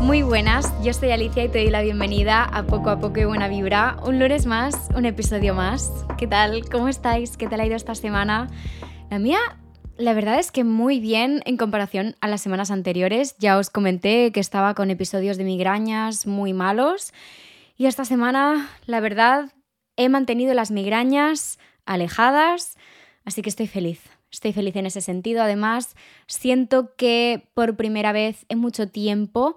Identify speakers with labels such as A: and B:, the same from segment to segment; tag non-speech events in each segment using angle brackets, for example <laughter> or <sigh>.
A: Muy buenas, yo soy Alicia y te doy la bienvenida a Poco a Poco y Buena Vibra. Un lunes más, un episodio más. ¿Qué tal? ¿Cómo estáis? ¿Qué tal ha ido esta semana? La mía, la verdad es que muy bien en comparación a las semanas anteriores. Ya os comenté que estaba con episodios de migrañas muy malos. Y esta semana, la verdad, he mantenido las migrañas alejadas, así que estoy feliz. Estoy feliz en ese sentido. Además, siento que por primera vez en mucho tiempo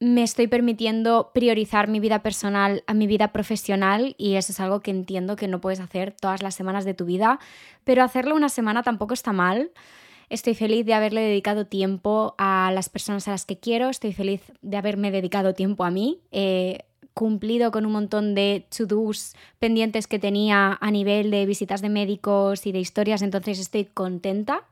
A: me estoy permitiendo priorizar mi vida personal a mi vida profesional y eso es algo que entiendo que no puedes hacer todas las semanas de tu vida, pero hacerlo una semana tampoco está mal. Estoy feliz de haberle dedicado tiempo a las personas a las que quiero, estoy feliz de haberme dedicado tiempo a mí, he cumplido con un montón de to-dos pendientes que tenía a nivel de visitas de médicos y de historias, entonces estoy contenta.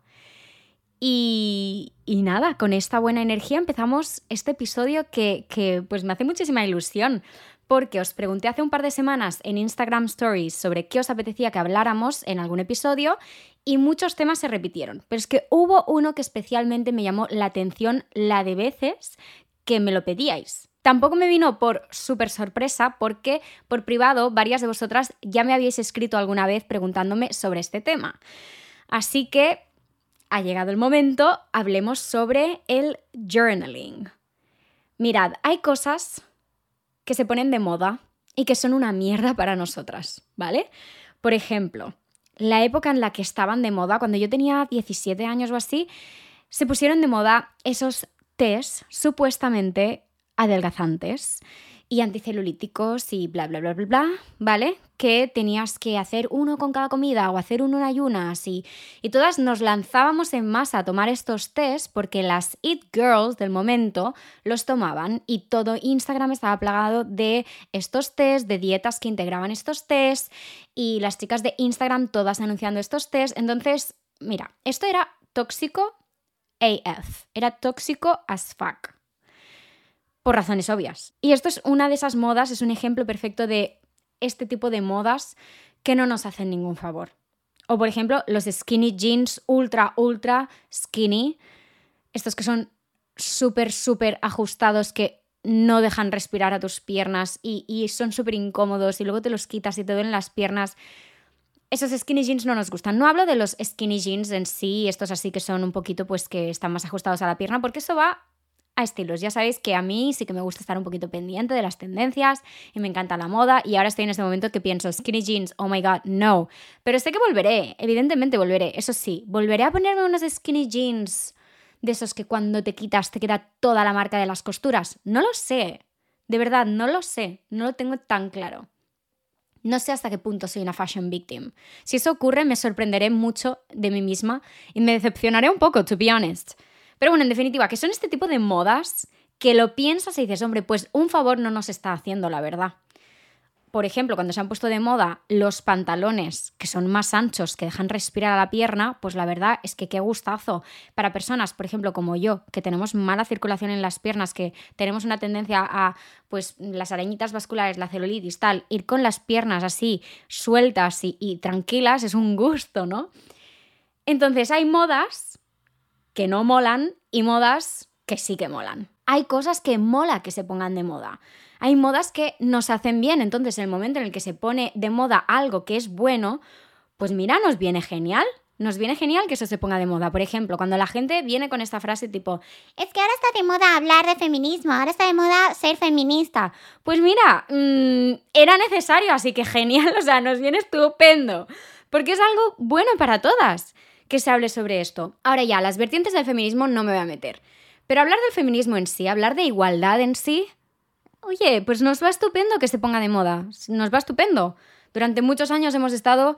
A: Y, nada, con esta buena energía empezamos este episodio que, que pues me hace muchísima ilusión, porque os pregunté hace un par de semanas en Instagram Stories sobre qué os apetecía que habláramos en algún episodio y muchos temas se repitieron, pero es que hubo uno que especialmente me llamó la atención la de veces que me lo pedíais. Tampoco me vino por súper sorpresa porque por privado varias de vosotras ya me habíais escrito alguna vez preguntándome sobre este tema. Así que ha llegado el momento, hablemos sobre el journaling. Mirad, hay cosas que se ponen de moda y que son una mierda para nosotras, ¿vale? Por ejemplo, la época en la que estaban de moda, cuando yo tenía 17 años o así, se pusieron de moda esos test supuestamente adelgazantes y anticelulíticos y bla, bla, bla, bla, bla, ¿vale? Que tenías que hacer uno con cada comida o hacer uno en ayunas y, y todas nos lanzábamos en masa a tomar estos test porque las It Girls del momento los tomaban y todo Instagram estaba plagado de estos test, de dietas que integraban estos test y las chicas de Instagram todas anunciando estos test. Entonces, mira, esto era tóxico AF, era tóxico as fuck por razones obvias. Y esto es una de esas modas, es un ejemplo perfecto de este tipo de modas que no nos hacen ningún favor. O por ejemplo, los skinny jeans ultra, ultra skinny, estos que son súper, súper ajustados que no dejan respirar a tus piernas y, son súper incómodos y luego te los quitas y te duelen las piernas. Esos skinny jeans no nos gustan. No hablo de los skinny jeans en sí, estos así que son un poquito pues que están más ajustados a la pierna, porque eso va a estilos. Ya sabéis que a mí sí que me gusta estar un poquito pendiente de las tendencias y me encanta la moda y ahora estoy en este momento que pienso skinny jeans, oh my god, no. Pero sé que volveré, evidentemente volveré, eso sí, volveré a ponerme unos skinny jeans de esos que cuando te quitas te queda toda la marca de las costuras. No lo sé, de verdad, no lo sé, no lo tengo tan claro. No sé hasta qué punto soy una fashion victim. Si eso ocurre, me sorprenderé mucho de mí misma y me decepcionaré un poco, to be honest. Pero bueno, en definitiva, que son este tipo de modas que lo piensas y dices, hombre, pues un favor no nos está haciendo, la verdad. Por ejemplo, cuando se han puesto de moda los pantalones que son más anchos, que dejan respirar a la pierna, pues la verdad es que qué gustazo. Para personas, por ejemplo, como yo, que tenemos mala circulación en las piernas, que tenemos una tendencia a, pues, las arañitas vasculares, la celulitis, tal, ir con las piernas así sueltas y, y tranquilas es un gusto, ¿no? Entonces hay modas que no molan y modas que sí que molan. Hay cosas que mola que se pongan de moda. Hay modas que nos hacen bien, entonces en el momento en el que se pone de moda algo que es bueno, pues mira, nos viene genial. Nos viene genial que eso se ponga de moda. Por ejemplo, cuando la gente viene con esta frase tipo, es que ahora está de moda hablar de feminismo, ahora está de moda ser feminista. Pues mira, mm, era necesario, así que genial, <laughs> o sea, nos viene estupendo. Porque es algo bueno para todas que se hable sobre esto. Ahora ya, las vertientes del feminismo no me voy a meter. Pero hablar del feminismo en sí, hablar de igualdad en sí, oye, pues nos va estupendo que se ponga de moda. Nos va estupendo. Durante muchos años hemos estado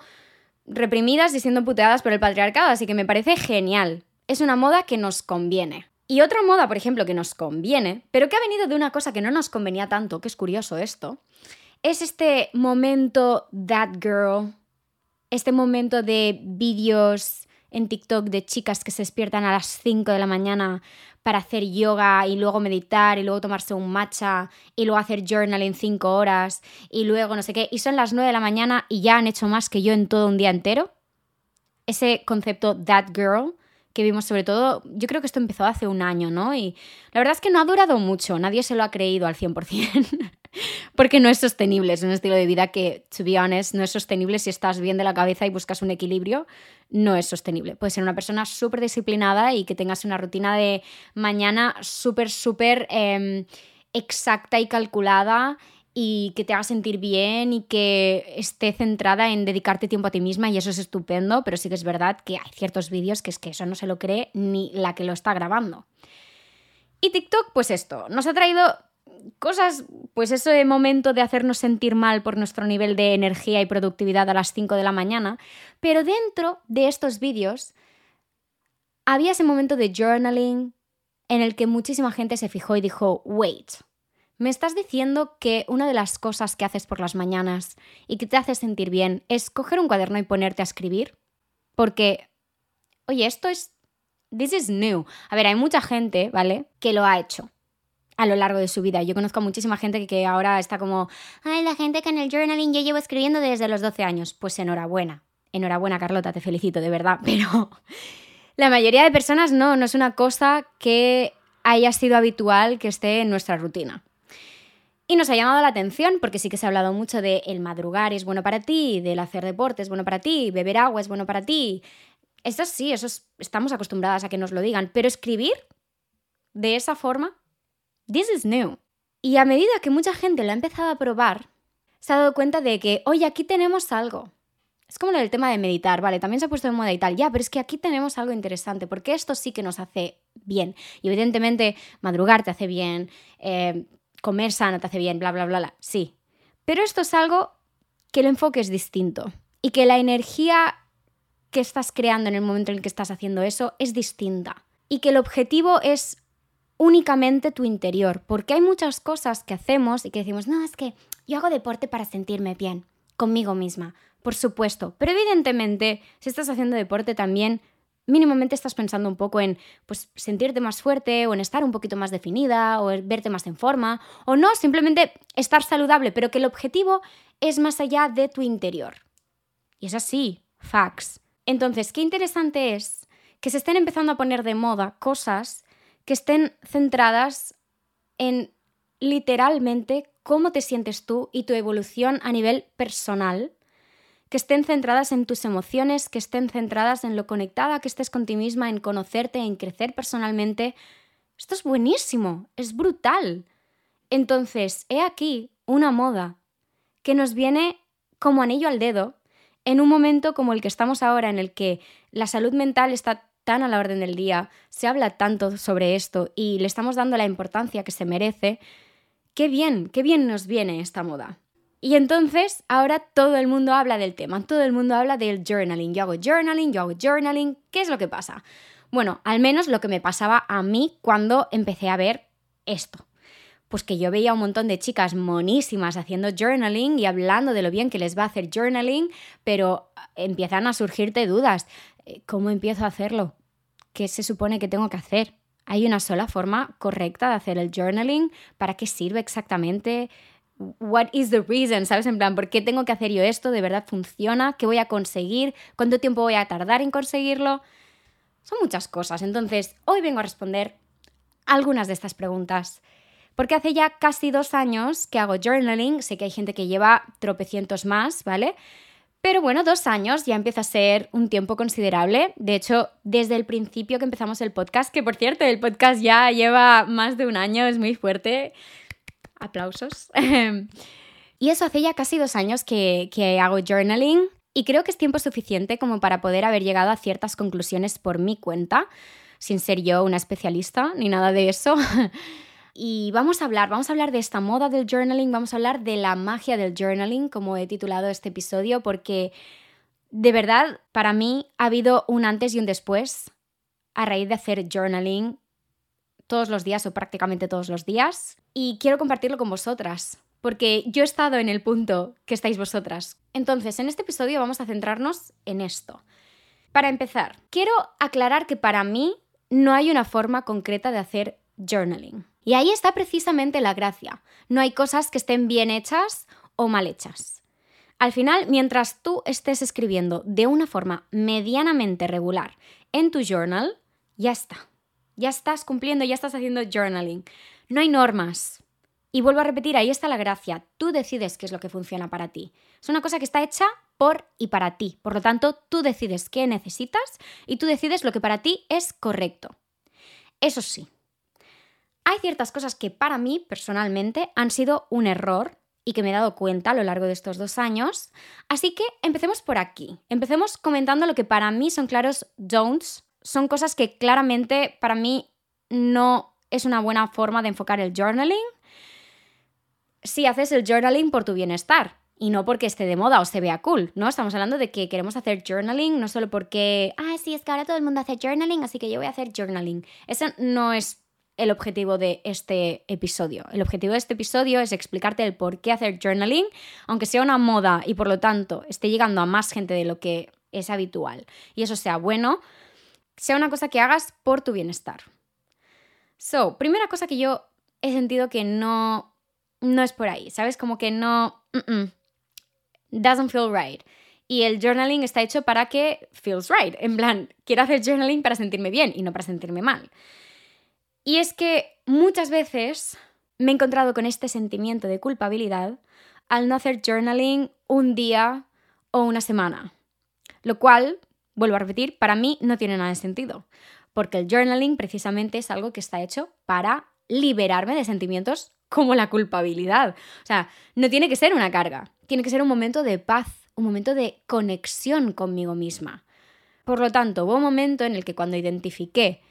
A: reprimidas y siendo puteadas por el patriarcado, así que me parece genial. Es una moda que nos conviene. Y otra moda, por ejemplo, que nos conviene, pero que ha venido de una cosa que no nos convenía tanto, que es curioso esto, es este momento that girl, este momento de vídeos en TikTok de chicas que se despiertan a las 5 de la mañana para hacer yoga y luego meditar y luego tomarse un matcha y luego hacer journaling 5 horas y luego no sé qué. Y son las 9 de la mañana y ya han hecho más que yo en todo un día entero. Ese concepto that girl que vimos sobre todo, yo creo que esto empezó hace un año, ¿no? Y la verdad es que no ha durado mucho, nadie se lo ha creído al 100%, <laughs> porque no es sostenible, es un estilo de vida que, to be honest, no es sostenible si estás bien de la cabeza y buscas un equilibrio, no es sostenible. Puedes ser una persona súper disciplinada y que tengas una rutina de mañana súper, súper em, exacta y calculada y que te haga sentir bien y que esté centrada en dedicarte tiempo a ti misma y eso es estupendo, pero sí que es verdad que hay ciertos vídeos que es que eso no se lo cree ni la que lo está grabando. Y TikTok, pues esto, nos ha traído cosas, pues ese momento de hacernos sentir mal por nuestro nivel de energía y productividad a las 5 de la mañana, pero dentro de estos vídeos había ese momento de journaling en el que muchísima gente se fijó y dijo, wait, ¿Me estás diciendo que una de las cosas que haces por las mañanas y que te hace sentir bien es coger un cuaderno y ponerte a escribir? Porque, oye, esto es... This is new. A ver, hay mucha gente, ¿vale? Que lo ha hecho a lo largo de su vida. Yo conozco a muchísima gente que, ahora está como, ay, la gente que en el journaling yo llevo escribiendo desde los 12 años. Pues enhorabuena. Enhorabuena, Carlota, te felicito, de verdad. <laughs> Pero la mayoría de personas no, no es una cosa que haya sido habitual que esté en nuestra rutina. Y nos ha llamado la atención porque sí que se ha hablado mucho de el madrugar es bueno para ti, del hacer deporte es bueno para ti, beber agua es bueno para ti. Eso sí, eso estamos acostumbradas a que nos lo digan, pero escribir de esa forma, this is new. Y a medida que mucha gente lo ha empezado a probar, se ha dado cuenta de que, oye, aquí tenemos algo. Es como el tema de meditar, vale, también se ha puesto de moda y tal, ya, pero es que aquí tenemos algo interesante, porque esto sí que nos hace bien. Y evidentemente, madrugar te hace bien, eh, comer sano te hace bien, bla, bla, bla, bla. Sí. Pero esto es algo que el enfoque es distinto y que la energía que estás creando en el momento en el que estás haciendo eso es distinta y que el objetivo es únicamente tu interior, porque hay muchas cosas que hacemos y que decimos, no, es que yo hago deporte para sentirme bien, conmigo misma, por supuesto, pero evidentemente si estás haciendo deporte también mínimamente estás pensando un poco en pues, sentirte más fuerte o en estar un poquito más definida o verte más en forma o no, simplemente estar saludable, pero que el objetivo es más allá de tu interior. Y es así, facts. Entonces, qué interesante es que se estén empezando a poner de moda cosas que estén centradas en literalmente cómo te sientes tú y tu evolución a nivel personal que estén centradas en tus emociones, que estén centradas en lo conectada que estés con ti misma, en conocerte, en crecer personalmente. Esto es buenísimo, es brutal. Entonces, he aquí una moda que nos viene como anillo al dedo en un momento como el que estamos ahora, en el que la salud mental está tan a la orden del día, se habla tanto sobre esto y le estamos dando la importancia que se merece. Qué bien, qué bien nos viene esta moda. Y entonces ahora todo el mundo habla del tema, todo el mundo habla del journaling. Yo hago journaling, yo hago journaling. ¿Qué es lo que pasa? Bueno, al menos lo que me pasaba a mí cuando empecé a ver esto. Pues que yo veía un montón de chicas monísimas haciendo journaling y hablando de lo bien que les va a hacer journaling, pero empiezan a surgirte dudas. Eh, ¿Cómo empiezo a hacerlo? ¿Qué se supone que tengo que hacer? ¿Hay una sola forma correcta de hacer el journaling? ¿Para qué sirve exactamente? what is the reason, ¿sabes? En plan, ¿por qué tengo que hacer yo esto? ¿De verdad funciona? ¿Qué voy a conseguir? ¿Cuánto tiempo voy a tardar en conseguirlo? Son muchas cosas. Entonces, hoy vengo a responder algunas de estas preguntas. Porque hace ya casi dos años que hago journaling, sé que hay gente que lleva tropecientos más, ¿vale? Pero bueno, dos años ya empieza a ser un tiempo considerable. De hecho, desde el principio que empezamos el podcast, que por cierto, el podcast ya lleva más de un año, es muy fuerte aplausos. <laughs> y eso hace ya casi dos años que, que hago journaling y creo que es tiempo suficiente como para poder haber llegado a ciertas conclusiones por mi cuenta, sin ser yo una especialista ni nada de eso. <laughs> Y vamos a hablar, vamos a hablar de esta moda del journaling, vamos a hablar de la magia del journaling, como he titulado este episodio, porque de verdad para mí ha habido un antes y un después a raíz de hacer journaling todos los días o prácticamente todos los días y quiero compartirlo con vosotras, porque yo he estado en el punto que estáis vosotras. Entonces, en este episodio vamos a centrarnos en esto. Para empezar, quiero aclarar que para mí no hay una forma concreta de hacer journaling. Y ahí está precisamente la gracia. No hay cosas que estén bien hechas o mal hechas. Al final, mientras tú estés escribiendo de una forma medianamente regular en tu journal, Ya está. Ya estás cumpliendo, ya estás haciendo journaling. No hay normas. Y vuelvo a repetir, ahí está la gracia. Tú decides qué es lo que funciona para ti. Es una cosa que está hecha por y para ti. Por lo tanto, tú decides qué necesitas y tú decides lo que para ti es correcto. Eso sí, hay ciertas cosas que para mí personalmente han sido un error y que me he dado cuenta a lo largo de estos dos años. Así que empecemos por aquí. Empecemos comentando lo que para mí son claros don'ts. Son cosas que claramente para mí no es una buena forma de enfocar el journaling. Si haces el journaling por tu bienestar y no porque esté de moda o se vea cool, ¿no? Estamos hablando de que queremos hacer journaling no solo porque, ah, sí, es que ahora todo el mundo hace journaling, así que yo voy a hacer journaling. Ese no es el objetivo de este episodio. El objetivo de este episodio es explicarte el por qué hacer journaling, aunque sea una moda y por lo tanto esté llegando a más gente de lo que es habitual y eso sea bueno, sea una cosa que hagas por tu bienestar. So, primera cosa que yo he sentido que no, no es por ahí, ¿sabes? Como que no... doesn't feel right. Y el journaling está hecho para que feels right. En plan, quiero hacer journaling para sentirme bien y no para sentirme mal. Y es que muchas veces me he encontrado con este sentimiento de culpabilidad al no hacer journaling un día o una semana. Lo cual, vuelvo a repetir, para mí no tiene nada de sentido. Porque el journaling precisamente es algo que está hecho para liberarme de sentimientos como la culpabilidad. O sea, no tiene que ser una carga, tiene que ser un momento de paz, un momento de conexión conmigo misma. Por lo tanto, hubo un momento en el que cuando identifiqué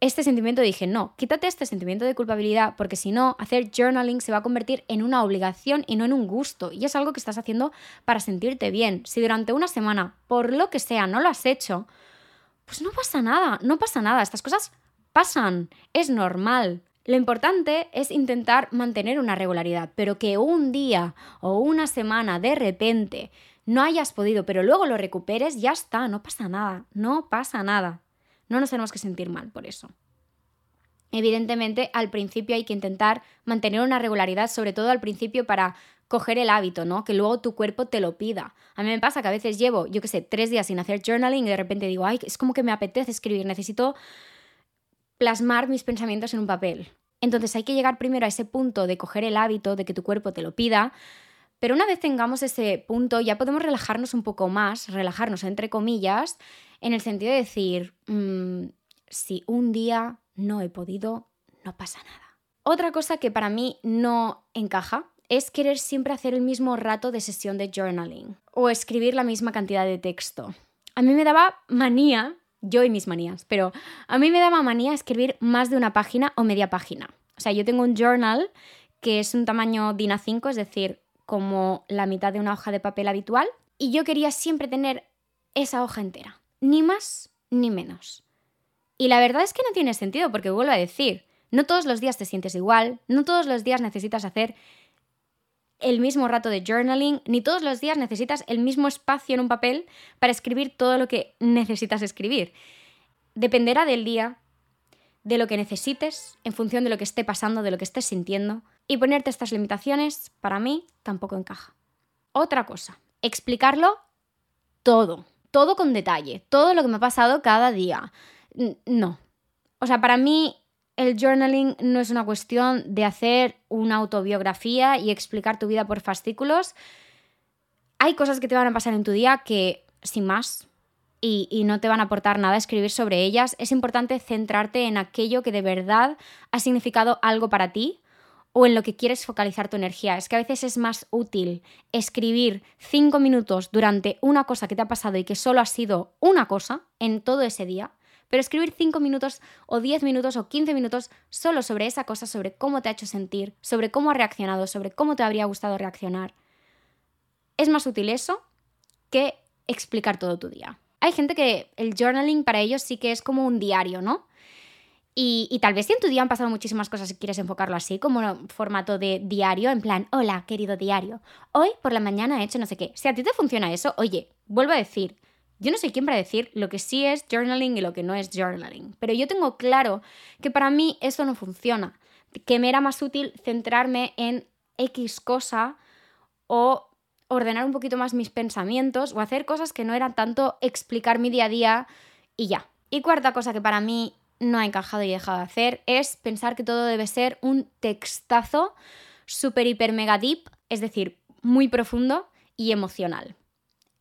A: este sentimiento dije, no, quítate este sentimiento de culpabilidad porque si no, hacer journaling se va a convertir en una obligación y no en un gusto. Y es algo que estás haciendo para sentirte bien. Si durante una semana, por lo que sea, no lo has hecho, pues no pasa nada, no pasa nada. Estas cosas pasan, es normal. Lo importante es intentar mantener una regularidad, pero que un día o una semana de repente no hayas podido, pero luego lo recuperes, ya está, no pasa nada, no pasa nada. No nos tenemos que sentir mal por eso. Evidentemente, al principio hay que intentar mantener una regularidad, sobre todo al principio para coger el hábito, ¿no? Que luego tu cuerpo te lo pida. A mí me pasa que a veces llevo, yo qué sé, tres días sin hacer journaling y de repente digo, ay, es como que me apetece escribir, necesito plasmar mis pensamientos en un papel. Entonces hay que llegar primero a ese punto de coger el hábito, de que tu cuerpo te lo pida, pero una vez tengamos ese punto ya podemos relajarnos un poco más, relajarnos entre comillas, en el sentido de decir, mm, si un día no he podido, no pasa nada. Otra cosa que para mí no encaja es querer siempre hacer el mismo rato de sesión de journaling o escribir la misma cantidad de texto. A mí me daba manía, yo y mis manías, pero a mí me daba manía escribir más de una página o media página. O sea, yo tengo un journal que es un tamaño DIN A5, es decir, como la mitad de una hoja de papel habitual, y yo quería siempre tener esa hoja entera ni más ni menos. Y la verdad es que no tiene sentido porque vuelvo a decir, no todos los días te sientes igual, no todos los días necesitas hacer el mismo rato de journaling, ni todos los días necesitas el mismo espacio en un papel para escribir todo lo que necesitas escribir. Dependerá del día, de lo que necesites, en función de lo que esté pasando, de lo que estés sintiendo, y ponerte estas limitaciones, para mí, tampoco encaja. Otra cosa, explicarlo todo todo con detalle, todo lo que me ha pasado cada día. No. O sea, para mí el journaling no es una cuestión de hacer una autobiografía y explicar tu vida por fascículos. Hay cosas que te van a pasar en tu día que, sin más, y, y, no te van a aportar nada escribir sobre ellas, es importante centrarte en aquello que de verdad ha significado algo para ti o en lo que quieres focalizar tu energía. Es que a veces es más útil escribir cinco minutos durante una cosa que te ha pasado y que solo ha sido una cosa en todo ese día, pero escribir cinco minutos o diez minutos o quince minutos solo sobre esa cosa, sobre cómo te ha hecho sentir, sobre cómo ha reaccionado, sobre cómo te habría gustado reaccionar. Es más útil eso que explicar todo tu día. Hay gente que el journaling para ellos sí que es como un diario, ¿no? Y, tal vez en tu día han pasado muchísimas cosas y quieres enfocarlo así, como formato de diario, en plan, hola, querido diario, hoy por la mañana he hecho no sé qué. Si a ti te funciona eso, oye, vuelvo a decir, yo no soy quien para decir lo que sí es journaling y lo que no es journaling, pero yo tengo claro que para mí eso no funciona, que me era más útil centrarme en X cosa o ordenar un poquito más mis pensamientos o hacer cosas que no eran tanto explicar mi día a día y ya. Y cuarta cosa que para mí no ha encajado y dejado de hacer es pensar que todo debe ser un textazo super, hiper, mega deep, es decir, muy profundo y emocional.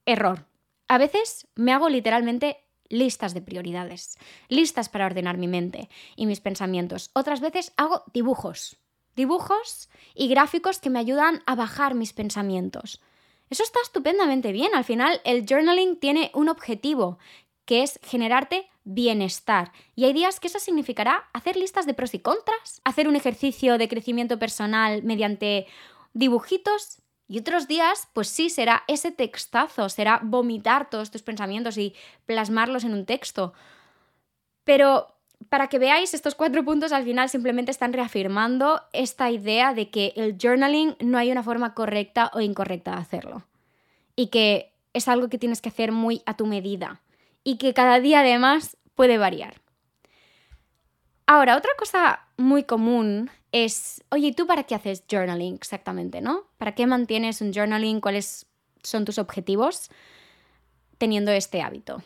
A: Error. A veces me hago literalmente listas de prioridades, listas para ordenar mi mente y mis pensamientos. Otras veces hago dibujos, dibujos y gráficos que me ayudan a bajar mis pensamientos. Eso está estupendamente bien. Al final, el journaling tiene un objetivo, que es generarte bienestar. Y hay días que eso significará hacer listas de pros y contras, hacer un ejercicio de crecimiento personal mediante dibujitos. Y otros días, pues sí, será ese textazo, será vomitar todos tus pensamientos y plasmarlos en un texto. Pero para que veáis, estos cuatro puntos al final simplemente están reafirmando esta idea de que el journaling no hay una forma correcta o incorrecta de hacerlo. Y que es algo que tienes que hacer muy a tu medida. Y que cada día además puede variar. Ahora, otra cosa muy común es, oye, ¿tú para qué haces journaling exactamente, no? ¿Para qué mantienes un journaling? ¿Cuáles son tus objetivos teniendo este hábito?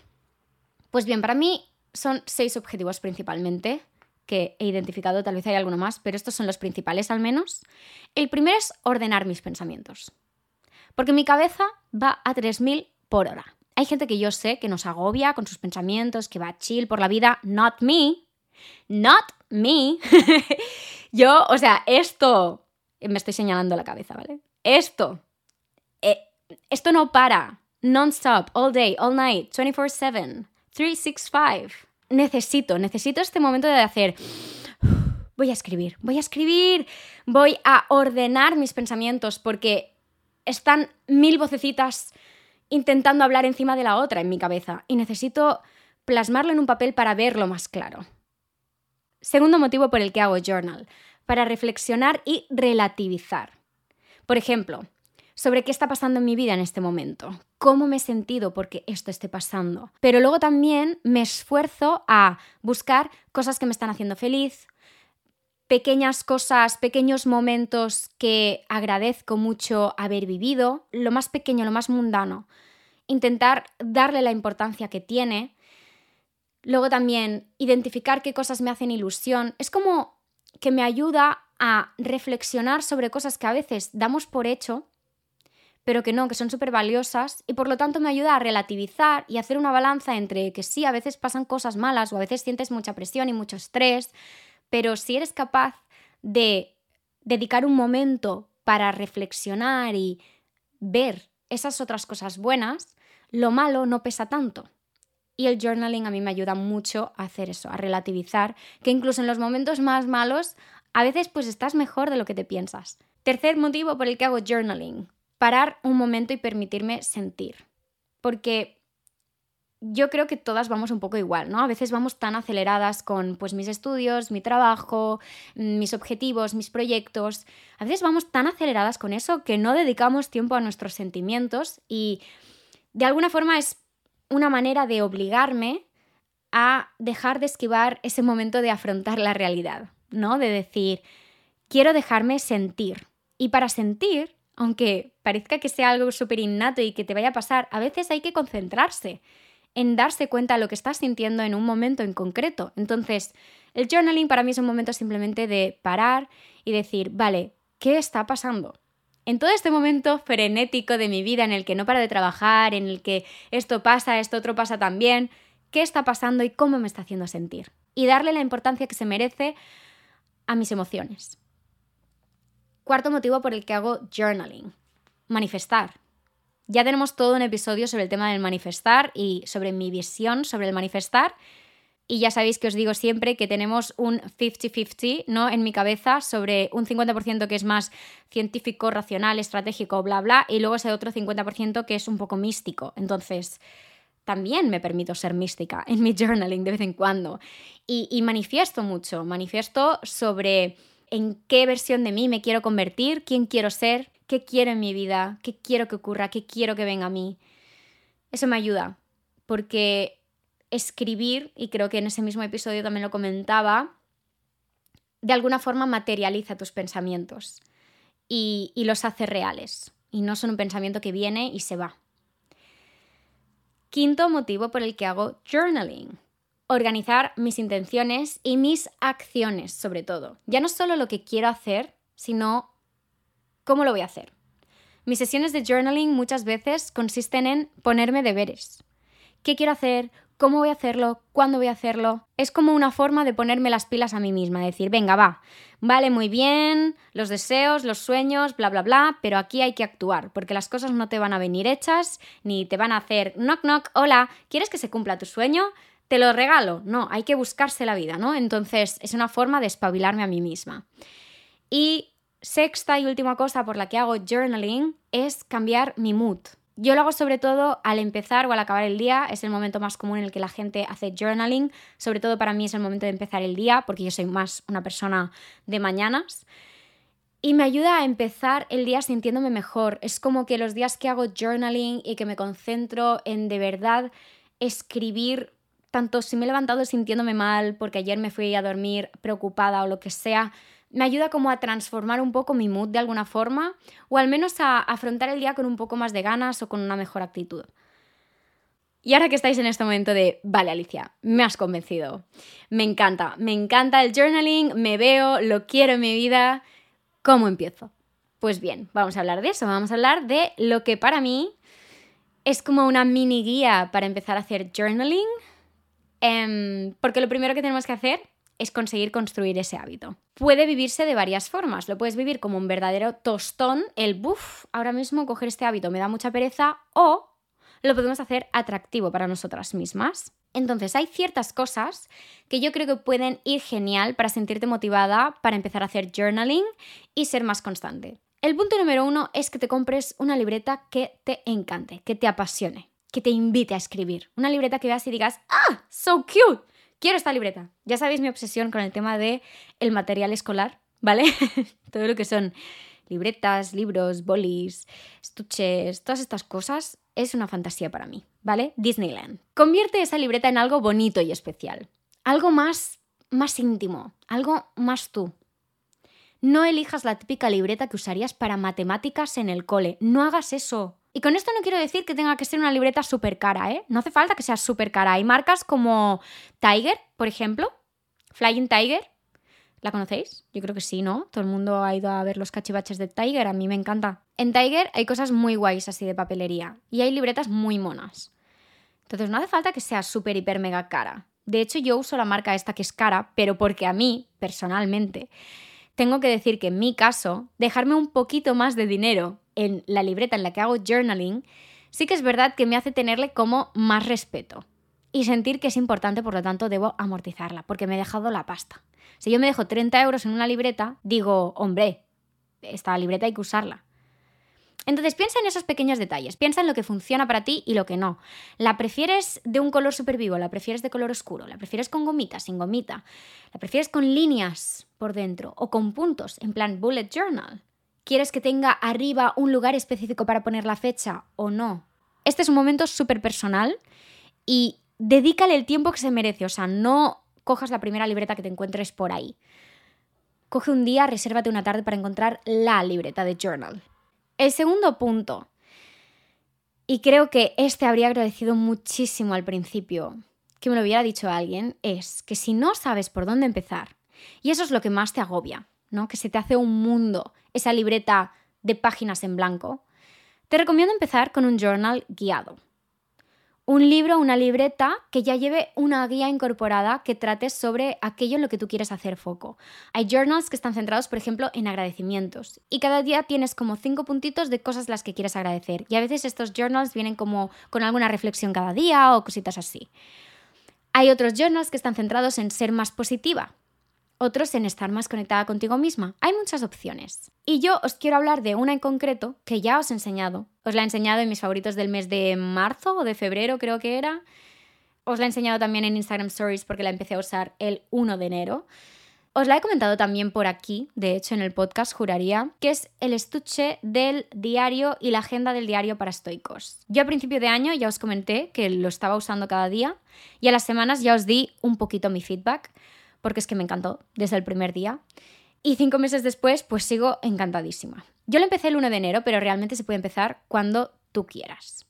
A: Pues bien, para mí son seis objetivos principalmente que he identificado, tal vez hay alguno más, pero estos son los principales al menos. El primero es ordenar mis pensamientos, porque mi cabeza va a 3.000 por hora. Hay gente que yo sé que nos agobia con sus pensamientos, que va chill por la vida, not me, not me. <laughs> yo, o sea, esto, me estoy señalando la cabeza, ¿vale? Esto, eh, esto no para, non-stop, all day, all night, 24/7, 365 necesito, necesito este momento de hacer, voy a escribir, voy a escribir, voy a ordenar mis pensamientos porque están mil vocecitas intentando hablar encima de la otra en mi cabeza y necesito plasmarlo en un papel para verlo más claro. Segundo motivo por el que hago journal, para reflexionar y relativizar. Por ejemplo, sobre qué está pasando en mi vida en este momento, cómo me he sentido porque esto esté pasando. Pero luego también me esfuerzo a buscar cosas que me están haciendo feliz, pequeñas cosas, pequeños momentos que agradezco mucho haber vivido, lo más pequeño, lo más mundano. Intentar darle la importancia que tiene. Luego también identificar qué cosas me hacen ilusión. Es como que me ayuda a reflexionar sobre cosas que a veces damos por hecho pero que no, que son súper valiosas y por lo tanto me ayuda a relativizar y hacer una balanza entre que sí, a veces pasan cosas malas o a veces sientes mucha presión y mucho estrés, pero si eres capaz de dedicar un momento para reflexionar y ver esas otras cosas buenas, lo malo no pesa tanto. Y el journaling a mí me ayuda mucho a hacer eso, a relativizar, que incluso en los momentos más malos, a veces pues estás mejor de lo que te piensas. Tercer motivo por el que hago journaling, parar un momento y permitirme sentir. Porque yo creo que todas vamos un poco igual, ¿no? A veces vamos tan aceleradas con pues mis estudios, mi trabajo, mis objetivos, mis proyectos. A veces vamos tan aceleradas con eso que no dedicamos tiempo a nuestros sentimientos y de alguna forma es una manera de obligarme a dejar de esquivar ese momento de afrontar la realidad, ¿no? De decir, quiero dejarme sentir. Y para sentir aunque parezca que sea algo súper innato y que te vaya a pasar, a veces hay que concentrarse en darse cuenta de lo que estás sintiendo en un momento en concreto. Entonces, el journaling para mí es un momento simplemente de parar y decir, vale, ¿qué está pasando? En todo este momento frenético de mi vida en el que no paro de trabajar, en el que esto pasa, esto otro pasa también, ¿qué está pasando y cómo me está haciendo sentir? Y darle la importancia que se merece a mis emociones. Cuarto motivo por el que hago journaling. Manifestar. Ya tenemos todo un episodio sobre el tema del manifestar y sobre mi visión sobre el manifestar. Y ya sabéis que os digo siempre que tenemos un 50-50 ¿no? en mi cabeza sobre un 50% que es más científico, racional, estratégico, bla, bla, y luego ese otro 50% que es un poco místico. Entonces, también me permito ser mística en mi journaling de vez en cuando. Y, y manifiesto mucho, manifiesto sobre en qué versión de mí me quiero convertir, quién quiero ser, qué quiero en mi vida, qué quiero que ocurra, qué quiero que venga a mí. Eso me ayuda, porque escribir, y creo que en ese mismo episodio también lo comentaba, de alguna forma materializa tus pensamientos y, los hace reales, y no son un pensamiento que viene y se va. Quinto motivo por el que hago journaling, organizar mis intenciones y mis acciones, sobre todo. Ya no solo lo que quiero hacer, sino cómo lo voy a hacer. Mis sesiones de journaling muchas veces consisten en ponerme deberes. ¿Qué quiero hacer? ¿Cómo voy a hacerlo? ¿Cuándo voy a hacerlo? Es como una forma de ponerme las pilas a mí misma, decir, venga, va, vale muy bien, los deseos, los sueños, bla, bla, bla, pero aquí hay que actuar, porque las cosas no te van a venir hechas, ni te van a hacer knock, knock, hola, ¿quieres que se cumpla tu sueño? te lo regalo. No, hay que buscarse la vida, ¿no? Entonces es una forma de espabilarme a mí misma. Y sexta y última cosa por la que hago journaling es cambiar mi mood. Yo lo hago sobre todo al empezar o al acabar el día, es el momento más común en el que la gente hace journaling, sobre todo para mí es el momento de empezar el día porque yo soy más una persona de mañanas. Y me ayuda a empezar el día sintiéndome mejor. Es como que los días que hago journaling y que me concentro en de verdad escribir tanto si me he levantado sintiéndome mal porque ayer me fui a dormir preocupada o lo que sea, me ayuda como a transformar un poco mi mood de alguna forma o al menos a afrontar el día con un poco más de ganas o con una mejor actitud. Y ahora que estáis en este momento de, vale Alicia, me has convencido, me encanta, me encanta el journaling, me veo, lo quiero en mi vida, ¿cómo empiezo? Pues bien, vamos a hablar de eso, vamos a hablar de lo que para mí es como una mini guía para empezar a hacer journaling, Em, porque lo primero que tenemos que hacer es conseguir construir ese hábito. Puede vivirse de varias formas. Lo puedes vivir como un verdadero tostón, el buff, ahora mismo coger este hábito me da mucha pereza, o lo podemos hacer atractivo para nosotras mismas. Entonces, hay ciertas cosas que yo creo que pueden ir genial para sentirte motivada para empezar a hacer journaling y ser más constante. El punto número uno es que te compres una libreta que te encante, que te apasione que te invite a escribir. Una libreta que veas y digas, ¡ah! ¡So cute! Quiero esta libreta. Ya sabéis mi obsesión con el tema de el material escolar, ¿vale? <laughs> Todo lo que son libretas, libros, bolis, estuches, todas estas cosas es una fantasía para mí, ¿vale? Disneyland. Convierte esa libreta en algo bonito y especial. Algo más más íntimo, algo más tú. No elijas la típica libreta que usarías para matemáticas en el cole. No hagas eso. Y con esto no quiero decir que tenga que ser una libreta súper cara, ¿eh? No hace falta que sea súper cara. Hay marcas como Tiger, por ejemplo, Flying Tiger. ¿La conocéis? Yo creo que sí, ¿no? Todo el mundo ha ido a ver los cachivaches de Tiger, a mí me encanta. En Tiger hay cosas muy guays así de papelería y hay libretas muy monas. Entonces no hace falta que sea súper, hiper, mega cara. De hecho, yo uso la marca esta que es cara, pero porque a mí, personalmente, tengo que decir que en mi caso, dejarme un poquito más de dinero en la libreta en la que hago journaling, sí que es verdad que me hace tenerle como más respeto y sentir que es importante, por lo tanto debo amortizarla, porque me he dejado la pasta. Si yo me dejo 30 euros en una libreta, digo, hombre, esta libreta hay que usarla. Entonces piensa en esos pequeños detalles, piensa en lo que funciona para ti y lo que no. ¿La prefieres de un color súper vivo? ¿La prefieres de color oscuro? ¿La prefieres con gomita, sin gomita? ¿La prefieres con líneas por dentro o con puntos, en plan bullet journal? ¿Quieres que tenga arriba un lugar específico para poner la fecha o no? Este es un momento súper personal y dedícale el tiempo que se merece. O sea, no cojas la primera libreta que te encuentres por ahí. Coge un día, resérvate una tarde para encontrar la libreta de journal. El segundo punto, y creo que este habría agradecido muchísimo al principio que me lo hubiera dicho alguien, es que si no sabes por dónde empezar, y eso es lo que más te agobia, ¿no? Que se te hace un mundo esa libreta de páginas en blanco, te recomiendo empezar con un journal guiado. Un libro, una libreta que ya lleve una guía incorporada que trate sobre aquello en lo que tú quieres hacer foco. Hay journals que están centrados, por ejemplo, en agradecimientos y cada día tienes como cinco puntitos de cosas las que quieres agradecer. Y a veces estos journals vienen como con alguna reflexión cada día o cositas así. Hay otros journals que están centrados en ser más positiva, otros en estar más conectada contigo misma. Hay muchas opciones. Y yo os quiero hablar de una en concreto que ya os he enseñado. Os la he enseñado en mis favoritos del mes de marzo o de febrero creo que era. Os la he enseñado también en Instagram Stories porque la empecé a usar el 1 de enero. Os la he comentado también por aquí, de hecho en el podcast juraría, que es el estuche del diario y la agenda del diario para estoicos. Yo a principio de año ya os comenté que lo estaba usando cada día y a las semanas ya os di un poquito mi feedback porque es que me encantó desde el primer día. Y cinco meses después, pues sigo encantadísima. Yo lo empecé el 1 de enero, pero realmente se puede empezar cuando tú quieras.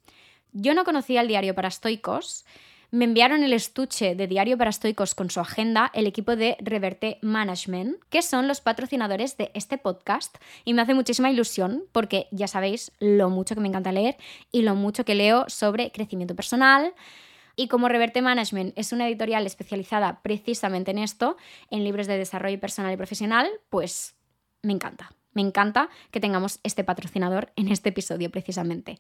A: Yo no conocía el diario para estoicos, me enviaron el estuche de Diario para Estoicos con su agenda el equipo de Reverte Management, que son los patrocinadores de este podcast. Y me hace muchísima ilusión porque ya sabéis lo mucho que me encanta leer y lo mucho que leo sobre crecimiento personal. Y como Reverte Management es una editorial especializada precisamente en esto, en libros de desarrollo personal y profesional, pues me encanta. Me encanta que tengamos este patrocinador en este episodio precisamente.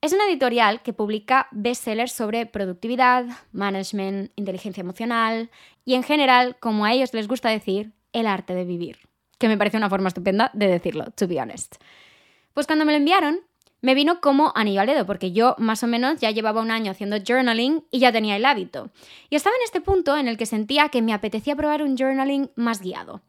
A: Es una editorial que publica bestsellers sobre productividad, management, inteligencia emocional y en general, como a ellos les gusta decir, el arte de vivir. Que me parece una forma estupenda de decirlo, to be honest. Pues cuando me lo enviaron, me vino como anillo al dedo, porque yo más o menos ya llevaba un año haciendo journaling y ya tenía el hábito. Y estaba en este punto en el que sentía que me apetecía probar un journaling más guiado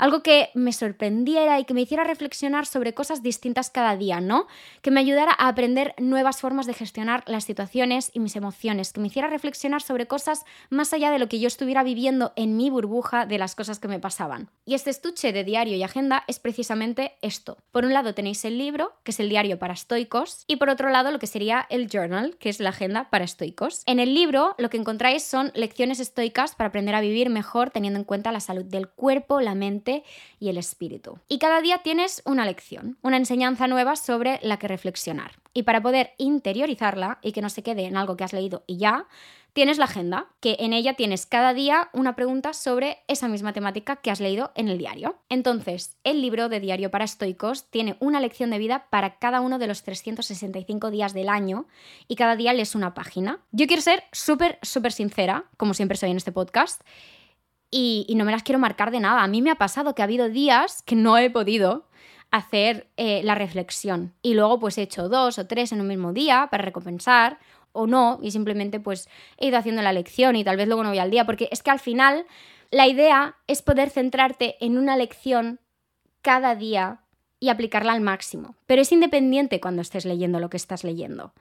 A: algo que me sorprendiera y que me hiciera reflexionar sobre cosas distintas cada día, ¿no? Que me ayudara a aprender nuevas formas de gestionar las situaciones y mis emociones, que me hiciera reflexionar sobre cosas más allá de lo que yo estuviera viviendo en mi burbuja de las cosas que me pasaban. Y este estuche de diario y agenda es precisamente esto. Por un lado tenéis el libro, que es el diario para estoicos, y por otro lado lo que sería el journal, que es la agenda para estoicos. En el libro lo que encontráis son lecciones estoicas para aprender a vivir mejor teniendo en cuenta la salud del cuerpo, la mente, y el espíritu. Y cada día tienes una lección, una enseñanza nueva sobre la que reflexionar. Y para poder interiorizarla y que no se quede en algo que has leído y ya, tienes la agenda, que en ella tienes cada día una pregunta sobre esa misma temática que has leído en el diario. Entonces, el libro de Diario para Estoicos tiene una lección de vida para cada uno de los 365 días del año y cada día lees una página. Yo quiero ser súper, súper sincera, como siempre soy en este podcast, y, no me las quiero marcar de nada. A mí me ha pasado que ha habido días que no he podido hacer eh, la reflexión y luego pues he hecho dos o tres en un mismo día para recompensar o no y simplemente pues he ido haciendo la lección y tal vez luego no voy al día porque es que al final la idea es poder centrarte en una lección cada día y aplicarla al máximo, pero es independiente cuando estés leyendo lo que estás leyendo,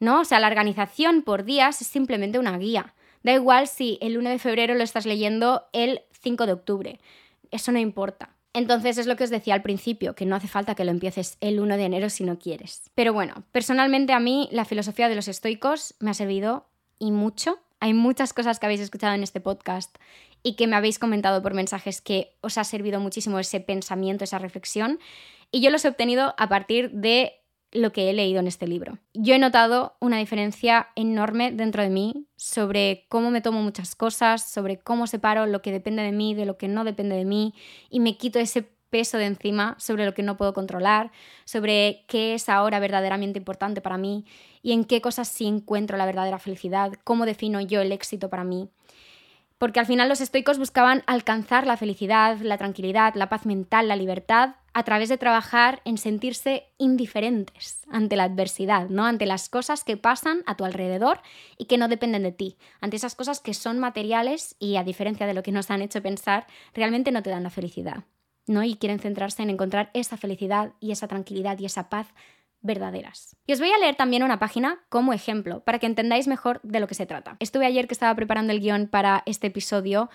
A: ¿no? O sea, la organización por días es simplemente una guía. Da igual si el 1 de febrero lo estás leyendo el 5 de octubre. Eso no importa. Entonces es lo que os decía al principio, que no hace falta que lo empieces el 1 de enero si no quieres. Pero bueno, personalmente a mí la filosofía de los estoicos me ha servido y mucho. Hay muchas cosas que habéis escuchado en este podcast y que me habéis comentado por mensajes que os ha servido muchísimo ese pensamiento, esa reflexión. Y yo los he obtenido a partir de lo que he leído en este libro. Yo he notado una diferencia enorme dentro de mí sobre cómo me tomo muchas cosas, sobre cómo separo lo que depende de mí de lo que no depende de mí y me quito ese peso de encima sobre lo que no puedo controlar, sobre qué es ahora verdaderamente importante para mí y en qué cosas sí encuentro la verdadera felicidad, cómo defino yo el éxito para mí porque al final los estoicos buscaban alcanzar la felicidad, la tranquilidad, la paz mental, la libertad a través de trabajar en sentirse indiferentes ante la adversidad, ¿no? Ante las cosas que pasan a tu alrededor y que no dependen de ti, ante esas cosas que son materiales y a diferencia de lo que nos han hecho pensar, realmente no te dan la felicidad, ¿no? Y quieren centrarse en encontrar esa felicidad y esa tranquilidad y esa paz verdaderas. Y os voy a leer también una página como ejemplo para que entendáis mejor de lo que se trata. Estuve ayer que estaba preparando el guion para este episodio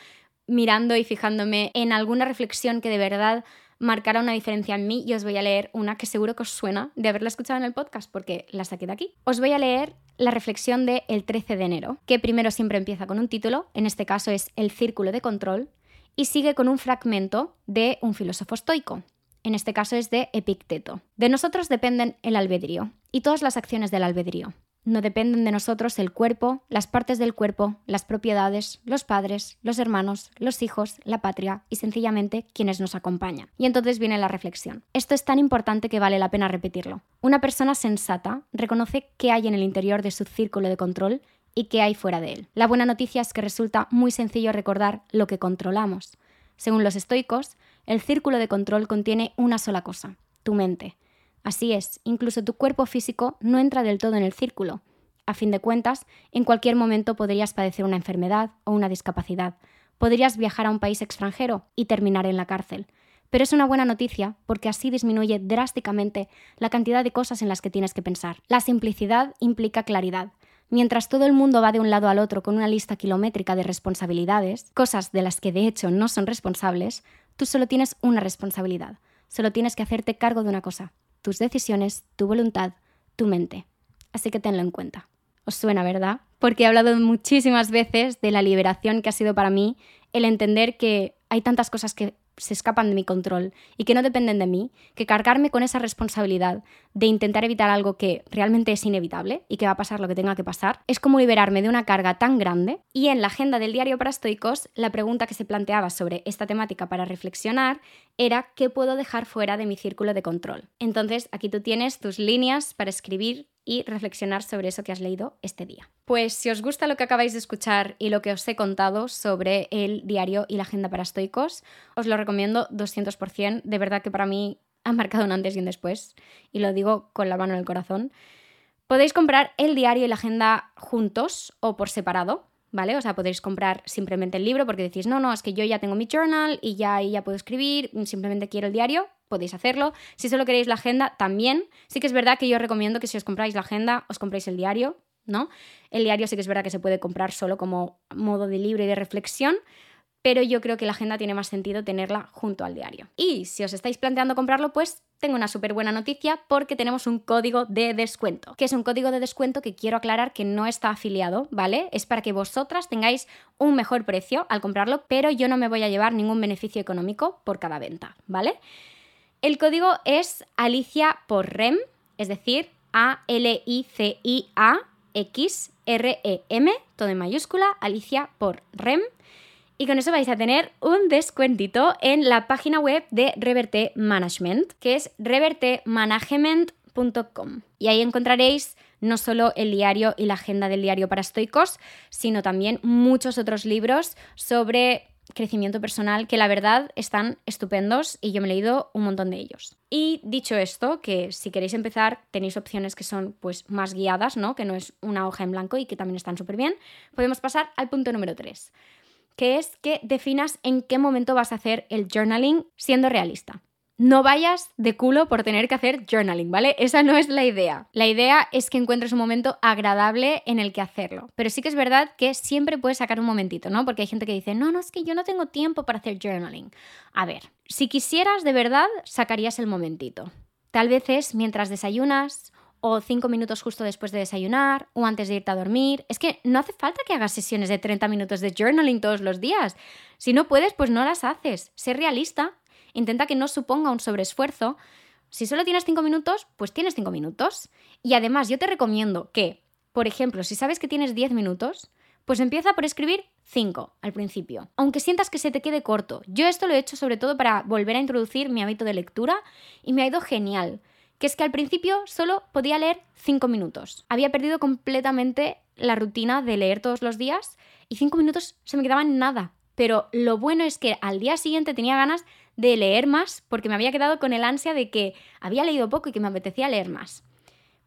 A: mirando y fijándome en alguna reflexión que de verdad marcara una diferencia en mí y os voy a leer una que seguro que os suena de haberla escuchado en el podcast porque la saqué de aquí. Os voy a leer la reflexión de el 13 de enero, que primero siempre empieza con un título, en este caso es El círculo de control, y sigue con un fragmento de un filósofo estoico, en este caso es de Epicteto. De nosotros dependen el albedrío y todas las acciones del albedrío. No dependen de nosotros el cuerpo, las partes del cuerpo, las propiedades, los padres, los hermanos, los hijos, la patria y sencillamente quienes nos acompañan. Y entonces viene la reflexión. Esto es tan importante que vale la pena repetirlo. Una persona sensata reconoce qué hay en el interior de su círculo de control y qué hay fuera de él. La buena noticia es que resulta muy sencillo recordar lo que controlamos. Según los estoicos, el círculo de control contiene una sola cosa, tu mente. Así es, incluso tu cuerpo físico no entra del todo en el círculo. A fin de cuentas, en cualquier momento podrías padecer una enfermedad o una discapacidad. Podrías viajar a un país extranjero y terminar en la cárcel. Pero es una buena noticia porque así disminuye drásticamente la cantidad de cosas en las que tienes que pensar. La simplicidad implica claridad. Mientras todo el mundo va de un lado al otro con una lista kilométrica de responsabilidades, cosas de las que de hecho no son responsables, Tú solo tienes una responsabilidad, solo tienes que hacerte cargo de una cosa, tus decisiones, tu voluntad, tu mente. Así que tenlo en cuenta. Os suena, ¿verdad? Porque he hablado muchísimas veces de la liberación que ha sido para mí el entender que hay tantas cosas que se escapan de mi control y que no dependen de mí, que cargarme con esa responsabilidad de intentar evitar algo que realmente es inevitable y que va a pasar lo que tenga que pasar, es como liberarme de una carga tan grande. Y en la agenda del diario para estoicos, la pregunta que se planteaba sobre esta temática para reflexionar era qué puedo dejar fuera de mi círculo de control. Entonces, aquí tú tienes tus líneas para escribir y reflexionar sobre eso que has leído este día. Pues si os gusta lo que acabáis de escuchar y lo que os he contado sobre el diario y la agenda para estoicos, os lo recomiendo 200%. De verdad que para mí ha marcado un antes y un después, y lo digo con la mano en el corazón. Podéis comprar el diario y la agenda juntos o por separado, ¿vale? O sea, podéis comprar simplemente el libro porque decís, no, no, es que yo ya tengo mi journal y ya ahí ya puedo escribir, simplemente quiero el diario, podéis hacerlo. Si solo queréis la agenda, también. Sí que es verdad que yo recomiendo que si os compráis la agenda, os compréis el diario, ¿no? El diario sí que es verdad que se puede comprar solo como modo de libro y de reflexión, pero yo creo que la agenda tiene más sentido tenerla junto al diario. Y si os estáis planteando comprarlo, pues tengo una súper buena noticia porque tenemos un código de descuento, que es un código de descuento que quiero aclarar que no está afiliado, ¿vale? Es para que vosotras tengáis un mejor precio al comprarlo, pero yo no me voy a llevar ningún beneficio económico por cada venta, ¿vale? El código es Alicia por REM, es decir, A-L-I-C-I-A-X-R-E-M, todo en mayúscula, Alicia por REM. Y con eso vais a tener un descuentito en la página web de Reverte Management, que es revertemanagement.com. Y ahí encontraréis no solo el diario y la agenda del diario para estoicos, sino también muchos otros libros sobre crecimiento personal que la verdad están estupendos y yo me he leído un montón de ellos. Y dicho esto, que si queréis empezar tenéis opciones que son pues más guiadas, ¿no? Que no es una hoja en blanco y que también están súper bien, podemos pasar al punto número 3, que es que definas en qué momento vas a hacer el journaling siendo realista no vayas de culo por tener que hacer journaling, ¿vale? Esa no es la idea. La idea es que encuentres un momento agradable en el que hacerlo. Pero sí que es verdad que siempre puedes sacar un momentito, ¿no? Porque hay gente que dice, no, no, es que yo no tengo tiempo para hacer journaling. A ver, si quisieras de verdad, sacarías el momentito. Tal vez es mientras desayunas o cinco minutos justo después de desayunar o antes de irte a dormir. Es que no hace falta que hagas sesiones de 30 minutos de journaling todos los días. Si no puedes, pues no las haces. Sé realista Intenta que no suponga un sobreesfuerzo. Si solo tienes 5 minutos, pues tienes 5 minutos. Y además yo te recomiendo que, por ejemplo, si sabes que tienes 10 minutos, pues empieza por escribir 5 al principio, aunque sientas que se te quede corto. Yo esto lo he hecho sobre todo para volver a introducir mi hábito de lectura y me ha ido genial, que es que al principio solo podía leer 5 minutos. Había perdido completamente la rutina de leer todos los días y 5 minutos se me quedaban nada. Pero lo bueno es que al día siguiente tenía ganas de leer más porque me había quedado con el ansia de que había leído poco y que me apetecía leer más.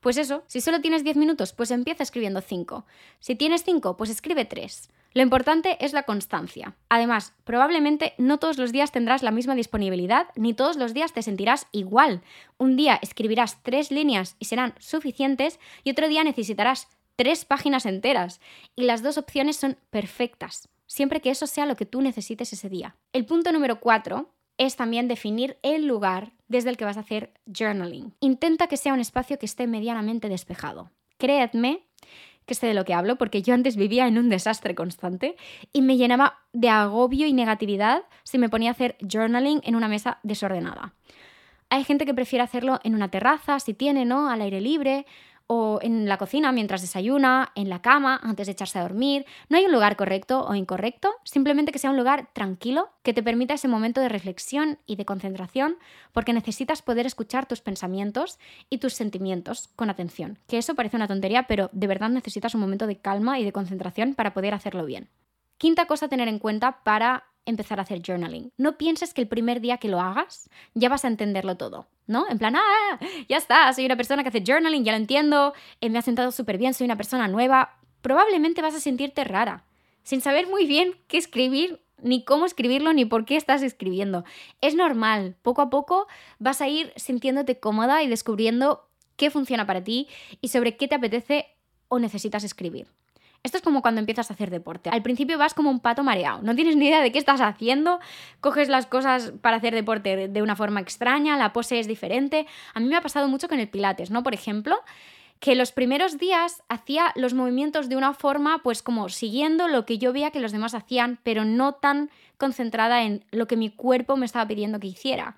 A: Pues eso, si solo tienes 10 minutos, pues empieza escribiendo 5. Si tienes 5, pues escribe 3. Lo importante es la constancia. Además, probablemente no todos los días tendrás la misma disponibilidad, ni todos los días te sentirás igual. Un día escribirás tres líneas y serán suficientes, y otro día necesitarás tres páginas enteras. Y las dos opciones son perfectas, siempre que eso sea lo que tú necesites ese día. El punto número 4 es también definir el lugar desde el que vas a hacer journaling. Intenta que sea un espacio que esté medianamente despejado. Créedme que sé de lo que hablo porque yo antes vivía en un desastre constante y me llenaba de agobio y negatividad si me ponía a hacer journaling en una mesa desordenada. Hay gente que prefiere hacerlo en una terraza, si tiene, ¿no? Al aire libre, o en la cocina mientras desayuna, en la cama antes de echarse a dormir. No hay un lugar correcto o incorrecto, simplemente que sea un lugar tranquilo que te permita ese momento de reflexión y de concentración, porque necesitas poder escuchar tus pensamientos y tus sentimientos con atención. Que eso parece una tontería, pero de verdad necesitas un momento de calma y de concentración para poder hacerlo bien. Quinta cosa a tener en cuenta para empezar a hacer journaling. No pienses que el primer día que lo hagas ya vas a entenderlo todo. ¿no? En plan, ah, ya está, soy una persona que hace journaling, ya lo entiendo, eh, me ha sentado súper bien, soy una persona nueva. Probablemente vas a sentirte rara, sin saber muy bien qué escribir, ni cómo escribirlo, ni por qué estás escribiendo. Es normal, poco a poco vas a ir sintiéndote cómoda y descubriendo qué funciona para ti y sobre qué te apetece o necesitas escribir. Esto es como cuando empiezas a hacer deporte. Al principio vas como un pato mareado, no tienes ni idea de qué estás haciendo, coges las cosas para hacer deporte de una forma extraña, la pose es diferente. A mí me ha pasado mucho con el pilates, ¿no? Por ejemplo, que los primeros días hacía los movimientos de una forma, pues como siguiendo lo que yo veía que los demás hacían, pero no tan concentrada en lo que mi cuerpo me estaba pidiendo que hiciera.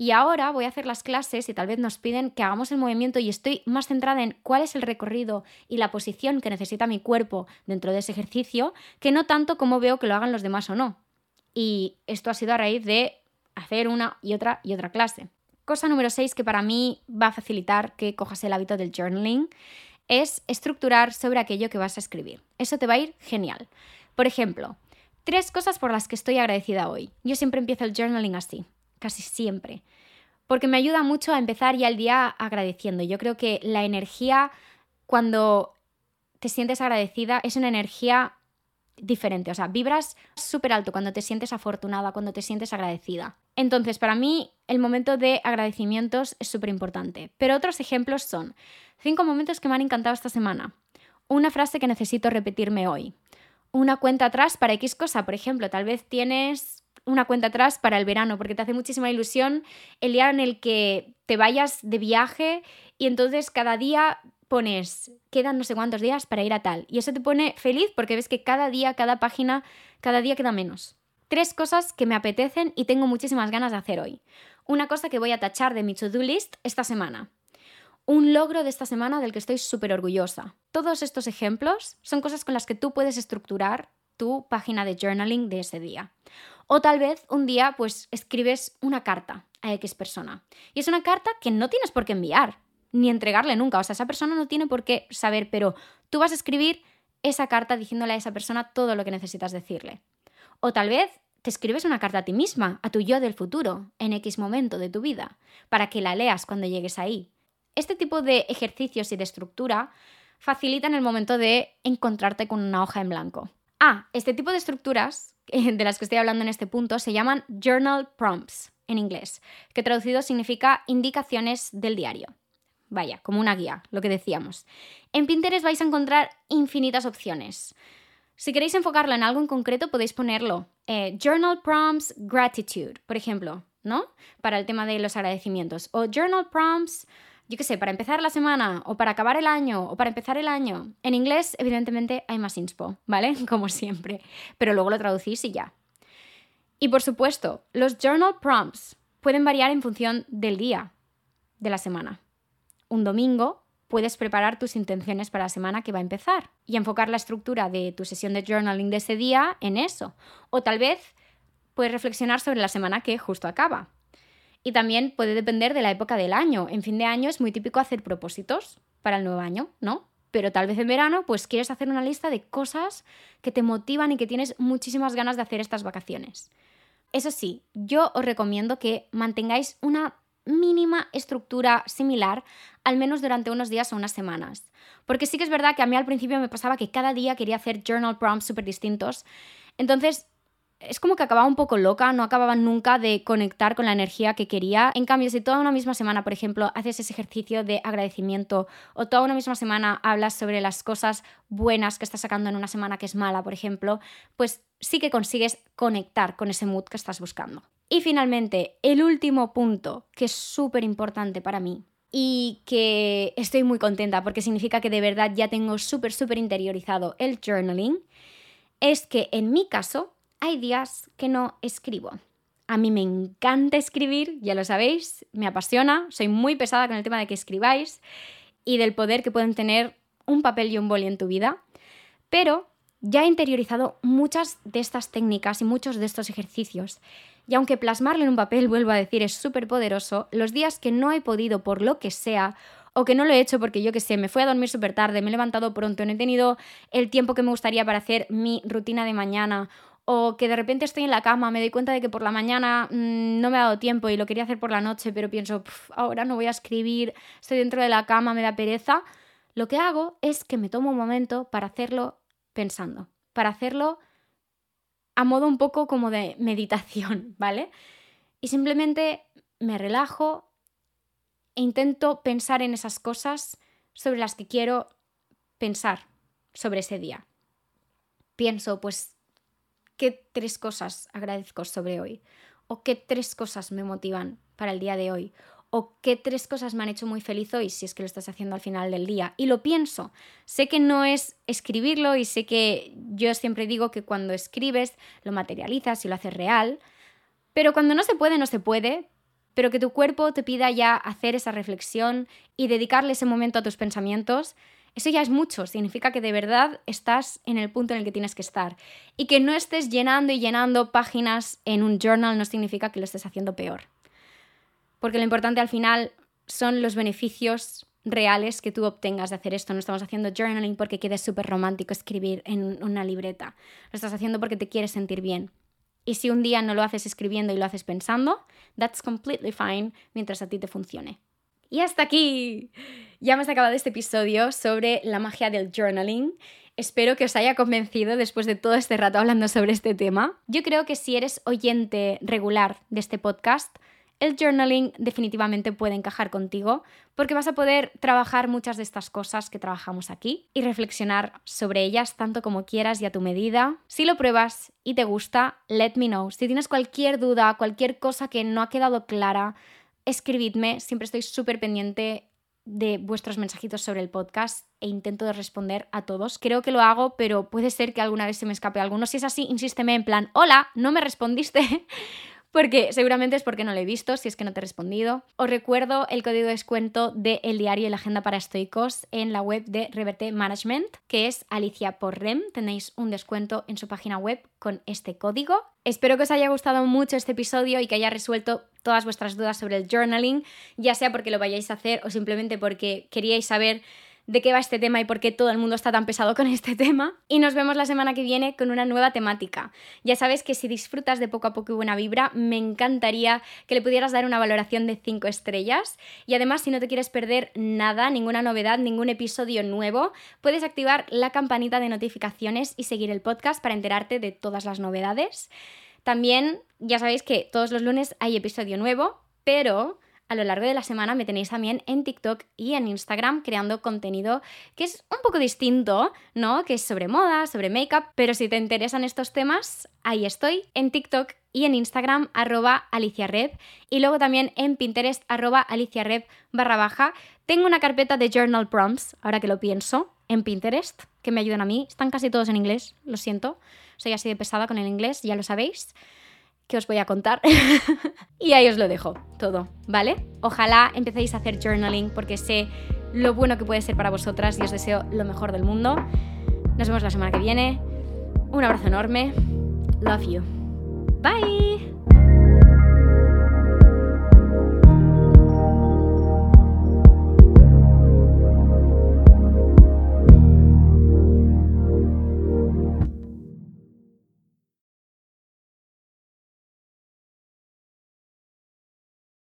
A: Y ahora voy a hacer las clases y tal vez nos piden que hagamos el movimiento y estoy más centrada en cuál es el recorrido y la posición que necesita mi cuerpo dentro de ese ejercicio, que no tanto cómo veo que lo hagan los demás o no. Y esto ha sido a raíz de hacer una y otra y otra clase. Cosa número 6 que para mí va a facilitar que cojas el hábito del journaling es estructurar sobre aquello que vas a escribir. Eso te va a ir genial. Por ejemplo, tres cosas por las que estoy agradecida hoy. Yo siempre empiezo el journaling así casi siempre, porque me ayuda mucho a empezar ya el día agradeciendo. Yo creo que la energía cuando te sientes agradecida es una energía diferente, o sea, vibras súper alto cuando te sientes afortunada, cuando te sientes agradecida. Entonces, para mí, el momento de agradecimientos es súper importante. Pero otros ejemplos son cinco momentos que me han encantado esta semana, una frase que necesito repetirme hoy, una cuenta atrás para X cosa, por ejemplo, tal vez tienes una cuenta atrás para el verano, porque te hace muchísima ilusión el día en el que te vayas de viaje y entonces cada día pones, quedan no sé cuántos días para ir a tal. Y eso te pone feliz porque ves que cada día, cada página, cada día queda menos. Tres cosas que me apetecen y tengo muchísimas ganas de hacer hoy. Una cosa que voy a tachar de mi to-do list esta semana. Un logro de esta semana del que estoy súper orgullosa. Todos estos ejemplos son cosas con las que tú puedes estructurar tu página de journaling de ese día. O tal vez un día pues escribes una carta a X persona. Y es una carta que no tienes por qué enviar, ni entregarle nunca. O sea, esa persona no tiene por qué saber, pero tú vas a escribir esa carta diciéndole a esa persona todo lo que necesitas decirle. O tal vez te escribes una carta a ti misma, a tu yo del futuro, en X momento de tu vida, para que la leas cuando llegues ahí. Este tipo de ejercicios y de estructura facilitan el momento de encontrarte con una hoja en blanco. Ah, este tipo de estructuras <laughs> de las que estoy hablando en este punto se llaman journal prompts en inglés, que traducido significa indicaciones del diario. Vaya, como una guía, lo que decíamos. En Pinterest vais a encontrar infinitas opciones. Si queréis enfocarlo en algo en concreto, podéis ponerlo. Eh, journal prompts gratitude, por ejemplo, ¿no? Para el tema de los agradecimientos. O journal prompts yo qué sé, para empezar la semana o para acabar el año o para empezar el año. En inglés, evidentemente, hay más inspo, ¿vale? <laughs> Como siempre. Pero luego lo traducís y ya. Y por supuesto, los journal prompts pueden variar en función del día de la semana. Un domingo puedes preparar tus intenciones para la semana que va a empezar y enfocar la estructura de tu sesión de journaling de ese día en eso. O tal vez puedes reflexionar sobre la semana que justo acaba. Y también puede depender de la época del año. En fin de año es muy típico hacer propósitos para el nuevo año, ¿no? Pero tal vez en verano, pues quieres hacer una lista de cosas que te motivan y que tienes muchísimas ganas de hacer estas vacaciones. Eso sí, yo os recomiendo que mantengáis una mínima estructura similar, al menos durante unos días o unas semanas. Porque sí que es verdad que a mí al principio me pasaba que cada día quería hacer journal prompts súper distintos. Entonces es como que acababa un poco loca, no acababa nunca de conectar con la energía que quería. En cambio, si toda una misma semana, por ejemplo, haces ese ejercicio de agradecimiento o toda una misma semana hablas sobre las cosas buenas que estás sacando en una semana que es mala, por ejemplo, pues sí que consigues conectar con ese mood que estás buscando. Y finalmente, el último punto, que es súper importante para mí, y que estoy muy contenta porque significa que de verdad ya tengo súper, súper interiorizado el journaling, es que en mi caso hay días que no escribo. A mí me encanta escribir, ya lo sabéis, me apasiona, soy muy pesada con el tema de que escribáis y del poder que pueden tener un papel y un boli en tu vida, pero ya he interiorizado muchas de estas técnicas y muchos de estos ejercicios. Y aunque plasmarlo en un papel, <laughs> vuelvo a decir, es súper poderoso, los días que no he podido por lo que sea, o que no lo he hecho porque yo que sé, me fui a dormir súper tarde, me he levantado pronto, no he tenido el tiempo que me gustaría para hacer mi rutina de mañana, o que de repente estoy en la cama, me doy cuenta de que por la mañana mm, no me ha dado tiempo y lo quería hacer por la noche, pero pienso, ahora no voy a escribir, estoy dentro de la cama, me da pereza, lo que hago es que me tomo un momento para hacerlo pensando, para hacerlo a modo un poco como de <laughs> meditación, ¿vale? Y simplemente me relajo e intento pensar en esas cosas sobre las que quiero pensar sobre ese día. Pienso, pues qué tres cosas agradezco sobre hoy o qué tres cosas me motivan para el día de hoy o qué tres cosas me han hecho muy feliz hoy si es que lo estás haciendo al final del día. Y lo pienso. Sé que no es escribirlo y sé que yo siempre digo que cuando escribes lo materializas y lo haces real, pero cuando no se puede, no se puede. Pero que tu cuerpo te pida ya hacer esa reflexión y dedicarle ese momento a tus pensamientos, eso ya es mucho, significa que de verdad estás en el punto en el que tienes que estar. Y que no estés llenando y llenando páginas en un journal no significa que lo estés haciendo peor. Porque lo importante al final son los beneficios reales que tú obtengas de hacer esto. No estamos haciendo journaling porque quede súper romántico escribir en una libreta. Lo estás haciendo porque te quieres sentir bien. Y si un día no lo haces escribiendo y lo haces pensando, that's completely fine mientras a ti te funcione. Y hasta aquí. Ya hemos acabado este episodio sobre la magia del journaling. Espero que os haya convencido después de todo este rato hablando sobre este tema. Yo creo que si eres oyente regular de este podcast, el journaling definitivamente puede encajar contigo porque vas a poder trabajar muchas de estas cosas que trabajamos aquí y reflexionar sobre ellas tanto como quieras y a tu medida. Si lo pruebas y te gusta, let me know. Si tienes cualquier duda, cualquier cosa que no ha quedado clara, escribidme, siempre estoy súper pendiente de vuestros mensajitos sobre el podcast e intento de responder a todos. Creo que lo hago, pero puede ser que alguna vez se me escape alguno. Si es así, insísteme en plan, hola, no me respondiste. Porque seguramente es porque no lo he visto, si es que no te he respondido. Os recuerdo el código de descuento de El Diario y la Agenda para Estoicos en la web de Reverte Management, que es Alicia por Rem. Tenéis un descuento en su página web con este código. Espero que os haya gustado mucho este episodio y que haya resuelto todas vuestras dudas sobre el journaling, ya sea porque lo vayáis a hacer o simplemente porque queríais saber de qué va este tema y por qué todo el mundo está tan pesado con este <laughs> tema. Y nos vemos la semana que viene con una nueva temática. Ya sabes que si disfrutas de poco a poco y buena vibra, me encantaría que le pudieras dar una valoración de 5 estrellas. Y además, si no te quieres perder nada, ninguna novedad, ningún episodio nuevo, puedes activar la campanita de notificaciones y seguir el podcast para enterarte de todas las novedades. También ya sabéis que todos los lunes hay episodio nuevo, pero a lo largo de la semana me tenéis también en TikTok y en Instagram creando contenido que es un poco distinto, ¿no? Que es sobre moda, sobre make-up, pero si te interesan estos temas, ahí estoy, en TikTok y en Instagram arroba aliciarep y luego también en Pinterest arroba aliciarep barra baja. Tengo una carpeta de journal prompts, ahora que lo pienso, en Pinterest, que me ayudan a mí. Están casi todos en inglés, lo siento. Soy así de pesada con el inglés, ya lo sabéis que os voy a contar. <laughs> y ahí os lo dejo todo, ¿vale? Ojalá empecéis a hacer journaling porque sé lo bueno que puede ser para vosotras y os deseo lo mejor del mundo. Nos vemos la semana que viene. Un abrazo enorme. Love you. Bye.